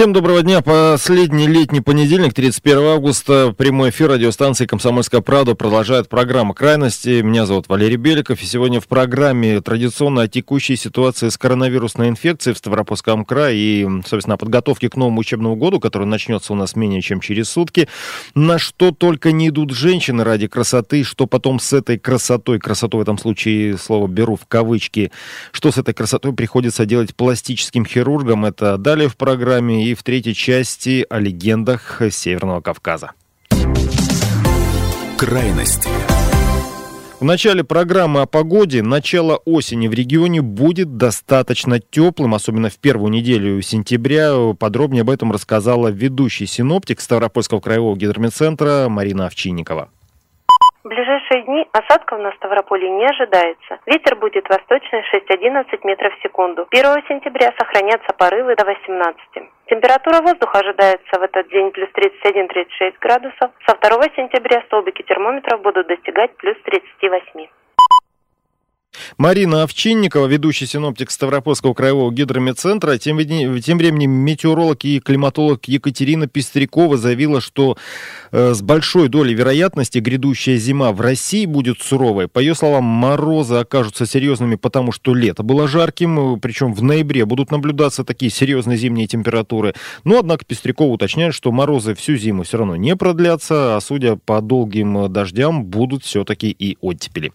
Всем доброго дня. Последний летний понедельник, 31 августа. Прямой эфир радиостанции «Комсомольская правда» продолжает программа «Крайности». Меня зовут Валерий Беликов. И сегодня в программе традиционно о текущей ситуации с коронавирусной инфекцией в Ставропольском крае и, собственно, о подготовке к новому учебному году, который начнется у нас менее чем через сутки. На что только не идут женщины ради красоты, что потом с этой красотой, красоту в этом случае слово беру в кавычки, что с этой красотой приходится делать пластическим хирургам, это далее в программе и в третьей части о легендах Северного Кавказа. Крайности. В начале программы о погоде начало осени в регионе будет достаточно теплым, особенно в первую неделю сентября. Подробнее об этом рассказала ведущий синоптик Ставропольского краевого гидрометцентра Марина Овчинникова. Ближайшие дни осадков на Ставрополье не ожидается. Ветер будет восточный 6-11 метров в секунду. 1 сентября сохранятся порывы до 18. Температура воздуха ожидается в этот день плюс 31-36 градусов. Со 2 сентября столбики термометров будут достигать плюс 38. Марина Овчинникова, ведущий синоптик Ставропольского краевого гидрометцентра. Тем, тем временем метеоролог и климатолог Екатерина Пестрякова заявила, что э, с большой долей вероятности грядущая зима в России будет суровой. По ее словам, морозы окажутся серьезными, потому что лето было жарким, причем в ноябре будут наблюдаться такие серьезные зимние температуры. Но, однако, Пестрякова уточняет, что морозы всю зиму все равно не продлятся, а судя по долгим дождям, будут все-таки и оттепели.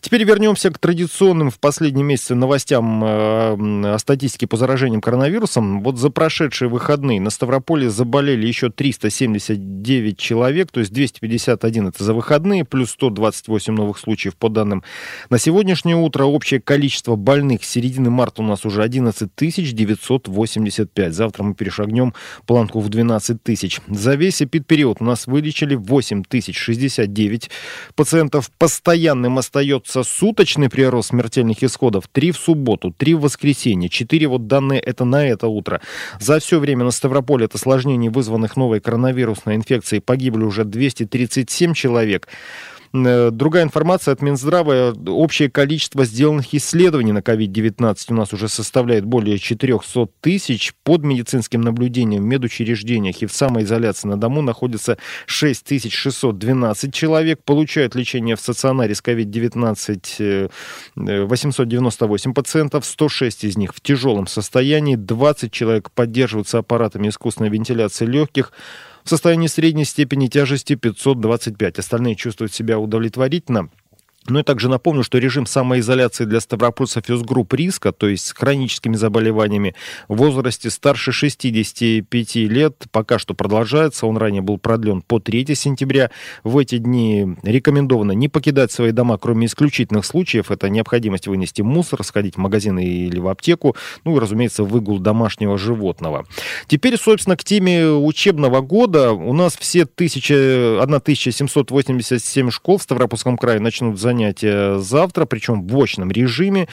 Теперь вернемся к традиционному традиционным в последние месяцы новостям э, о статистике по заражениям коронавирусом, вот за прошедшие выходные на Ставрополе заболели еще 379 человек, то есть 251 это за выходные, плюс 128 новых случаев по данным на сегодняшнее утро. Общее количество больных с середины марта у нас уже 11 985. Завтра мы перешагнем планку в 12 тысяч. За весь эпидпериод у нас вылечили 8 069 пациентов. Постоянным остается суточный прирост смертельных исходов. Три в субботу, три в воскресенье, четыре вот данные это на это утро. За все время на Ставрополе от осложнений, вызванных новой коронавирусной инфекцией, погибли уже 237 человек. Э, другая информация от Минздрава. Общее количество сделанных исследований на COVID-19 у нас уже составляет более 400 тысяч. Под медицинским наблюдением в медучреждениях и в самоизоляции на дому находится 6612 человек. Получают лечение в стационаре с COVID-19 898 пациентов. 106 из них в тяжелом состоянии. 20 человек поддерживаются аппаратами искусственной вентиляции легких в состоянии средней степени тяжести 525. Остальные чувствуют себя удовлетворительно. Ну и также напомню, что режим самоизоляции для ставропольцев из групп риска, то есть с хроническими заболеваниями в возрасте старше 65 лет, пока что продолжается. Он ранее был продлен по 3 сентября. В эти дни рекомендовано не покидать свои дома, кроме исключительных случаев. Это необходимость вынести мусор, сходить в магазин или в аптеку, ну и, разумеется, выгул домашнего животного. Теперь, собственно, к теме учебного года. У нас все 1000, 1787 школ в Ставропольском крае начнут занятия занятия завтра, причем в очном режиме.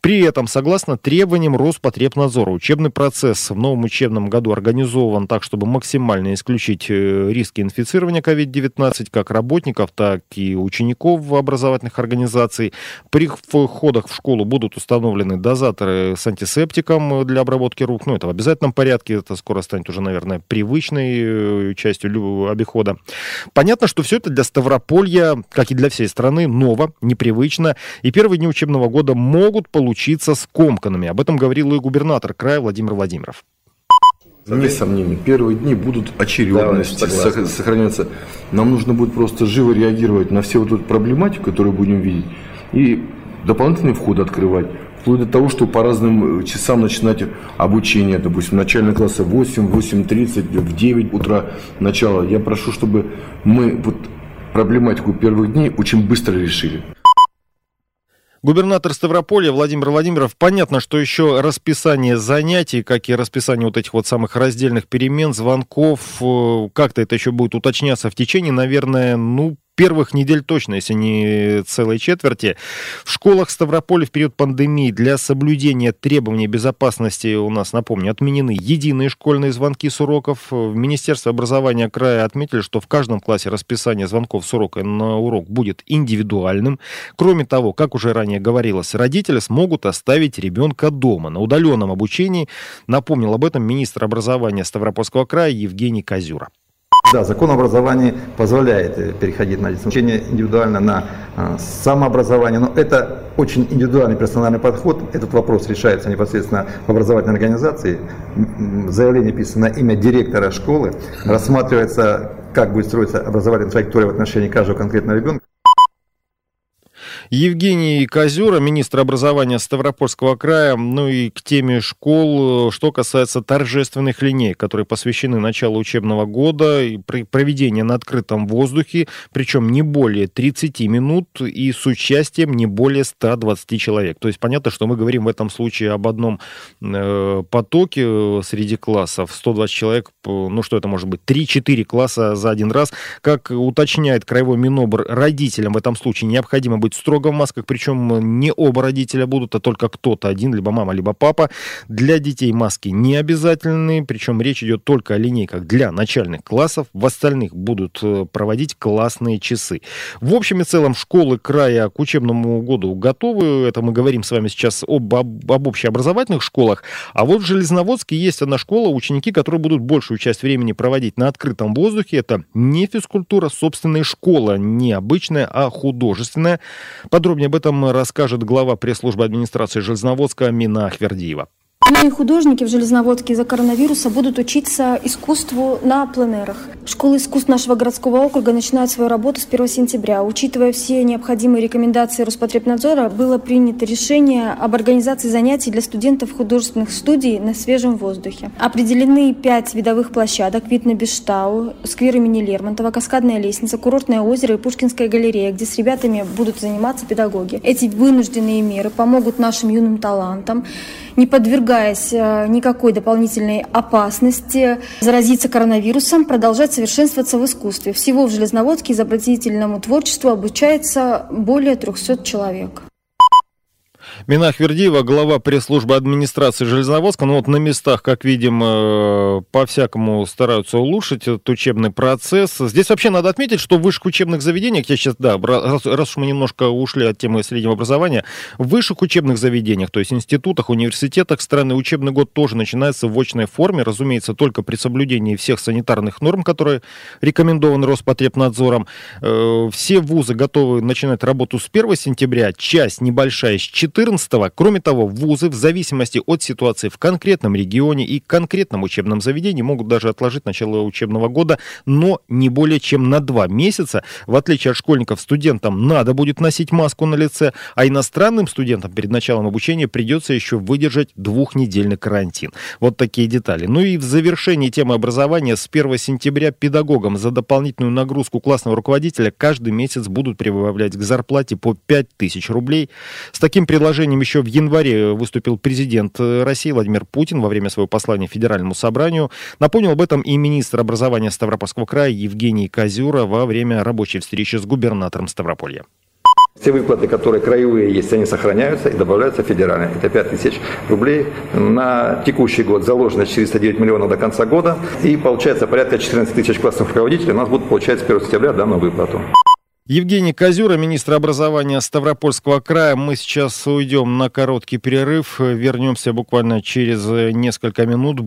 При этом, согласно требованиям Роспотребнадзора, учебный процесс в новом учебном году организован так, чтобы максимально исключить э, риски инфицирования COVID-19 как работников, так и учеников образовательных организаций. При входах в школу будут установлены дозаторы с антисептиком для обработки рук. Ну, это в обязательном порядке, это скоро станет уже, наверное, привычной э, частью обихода. Понятно, что все это для Ставрополья, как и для всей страны, ново, непривычно. И первые дни учебного года могут получить случиться скомканными. Об этом говорил и губернатор края Владимир Владимиров. Вне сомнений, первые дни будут очередности да, сохраняться. Нам нужно будет просто живо реагировать на всю вот эту проблематику, которую будем видеть, и дополнительные входы открывать. Вплоть до того, что по разным э, часам начинать обучение, допустим, начальные классы 8, 8.30, в 9 утра начало. Я прошу, чтобы мы вот проблематику первых дней очень быстро решили. Губернатор Ставрополя Владимир Владимиров, понятно, что еще расписание занятий, как и расписание вот этих вот самых раздельных перемен, звонков, э, как-то это еще будет уточняться в течение, наверное, ну, первых недель точно, если не целой четверти. В школах Ставрополя в период пандемии для соблюдения требований безопасности у нас, напомню, отменены единые школьные звонки с уроков. В Министерстве образования края отметили, что в каждом классе расписание звонков с урока на урок будет индивидуальным. Кроме того, как уже ранее говорилось, родители смогут оставить ребенка дома на удаленном обучении. Напомнил об этом министр образования Ставропольского края Евгений Козюра. Да, закон образования позволяет э, переходить на обучение индивидуально, на а, самообразование, но это очень индивидуальный персональный подход. Этот вопрос решается непосредственно в образовательной организации. Заявление писано на имя директора школы, рассматривается, как будет строиться образовательная траектория в отношении каждого конкретного ребенка. Евгений Козюра, министр образования Ставропольского края. Ну и к теме школ, что касается торжественных линей, которые посвящены началу учебного года, и проведение на открытом воздухе, причем не более 30 минут и с участием не более 120 человек. То есть понятно, что мы говорим в этом случае об одном э, потоке э, среди классов. 120 человек, ну что это может быть, 3-4 класса за один раз. Как уточняет краевой Минобр, родителям в этом случае необходимо быть строго строго в масках, причем не оба родителя будут, а только кто-то один, либо мама, либо папа. Для детей маски не обязательны, причем речь идет только о линейках для начальных классов. В остальных будут э, проводить классные часы. В общем и целом школы края к учебному году готовы. Это мы говорим с вами сейчас об, об, об общеобразовательных школах. А вот в Железноводске есть одна школа, ученики, которые будут большую часть времени проводить на открытом воздухе. Это не физкультура, собственная школа, не обычная, а художественная. Подробнее об этом расскажет глава пресс-службы администрации Железноводска Мина Ахвердиева. Мои художники в Железноводске из-за коронавируса будут учиться искусству на пленерах. Школы искусств нашего городского округа начинают свою работу с 1 сентября. Учитывая все необходимые рекомендации Роспотребнадзора, было принято решение об организации занятий для студентов художественных студий на свежем воздухе. Определены пять видовых площадок, вид на Бештау, сквер имени Лермонтова, каскадная лестница, курортное озеро и Пушкинская галерея, где с ребятами будут заниматься педагоги. Эти вынужденные меры помогут нашим юным талантам не подвергаясь э, никакой дополнительной опасности заразиться коронавирусом, продолжать совершенствоваться в искусстве. Всего в Железноводске изобразительному творчеству обучается более 300 человек. Минах Вердиева, глава пресс-службы администрации Железноводска. Ну вот на местах, как видим, э, по-всякому стараются улучшить этот учебный процесс. Здесь вообще надо отметить, что в высших учебных заведениях, я сейчас, да, раз, уж мы немножко ушли от темы среднего образования, в высших учебных заведениях, то есть институтах, университетах страны учебный год тоже начинается в очной форме, разумеется, только при соблюдении всех санитарных норм, которые рекомендованы Роспотребнадзором. Э, все вузы готовы начинать работу с 1 сентября, часть небольшая с 14 14 Кроме того, вузы в зависимости от ситуации в конкретном регионе и конкретном учебном заведении могут даже отложить начало учебного года, но не более чем на два месяца. В отличие от школьников, студентам надо будет носить маску на лице, а иностранным студентам перед началом обучения придется еще выдержать двухнедельный карантин. Вот такие детали. Ну и в завершении темы образования с 1 сентября педагогам за дополнительную нагрузку классного руководителя каждый месяц будут прибавлять к зарплате по 5000 рублей. С таким предложением предложением еще в январе выступил президент России Владимир Путин во время своего послания Федеральному собранию. Напомнил об этом и министр образования Ставропольского края Евгений Козюра во время рабочей встречи с губернатором Ставрополья. Все выплаты, которые краевые есть, они сохраняются и добавляются федеральные. Это 5 тысяч рублей. На текущий год заложено 409 миллионов до конца года. И получается порядка 14 тысяч классных руководителей у нас будут получать с 1 сентября данную выплату. Евгений Козюра, министр образования Ставропольского края. Мы сейчас уйдем на короткий перерыв. Вернемся буквально через несколько минут.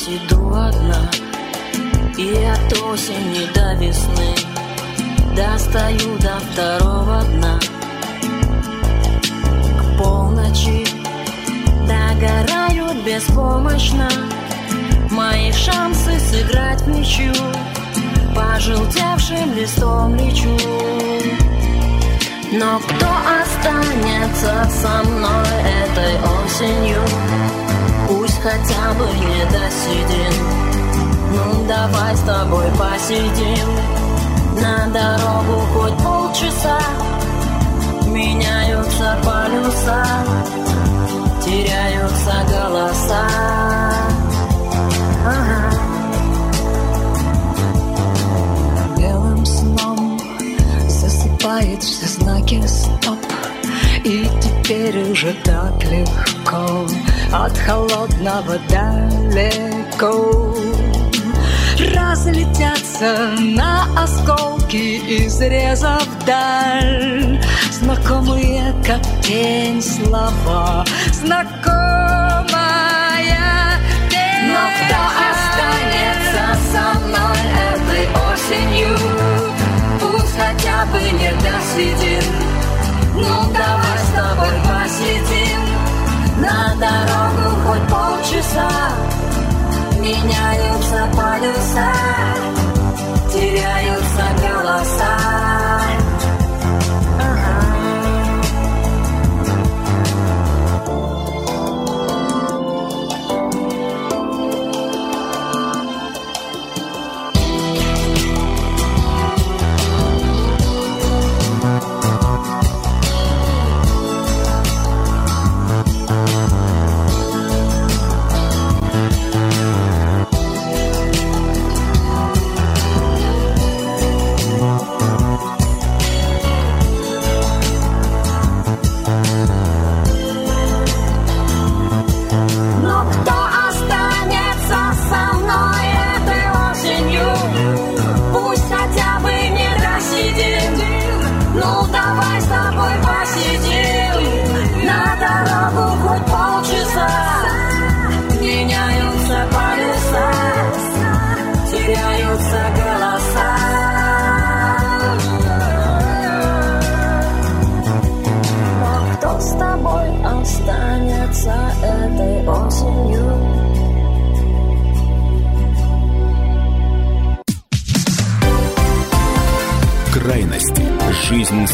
здесь иду одна И от осени до весны Достаю до второго дна К полночи догорают беспомощно Мои шансы сыграть в ничью Пожелтевшим листом лечу Но кто останется со мной этой осенью? Хотя бы не досидим. Ну давай с тобой посидим. На дорогу хоть полчаса Меняются полюса Теряются голоса. Ага. Белым сном засыпает все знаки И теперь уже так легко От холодного далеко. Разлетятся на осколки, изрезав даль. Знакомые, как тень, слова. Знакомая тень Но кто останется со мной этой осенью? Пусть хотя бы не досидим Ну давай дорогу хоть полчаса. Меняются полюса Теряются голоса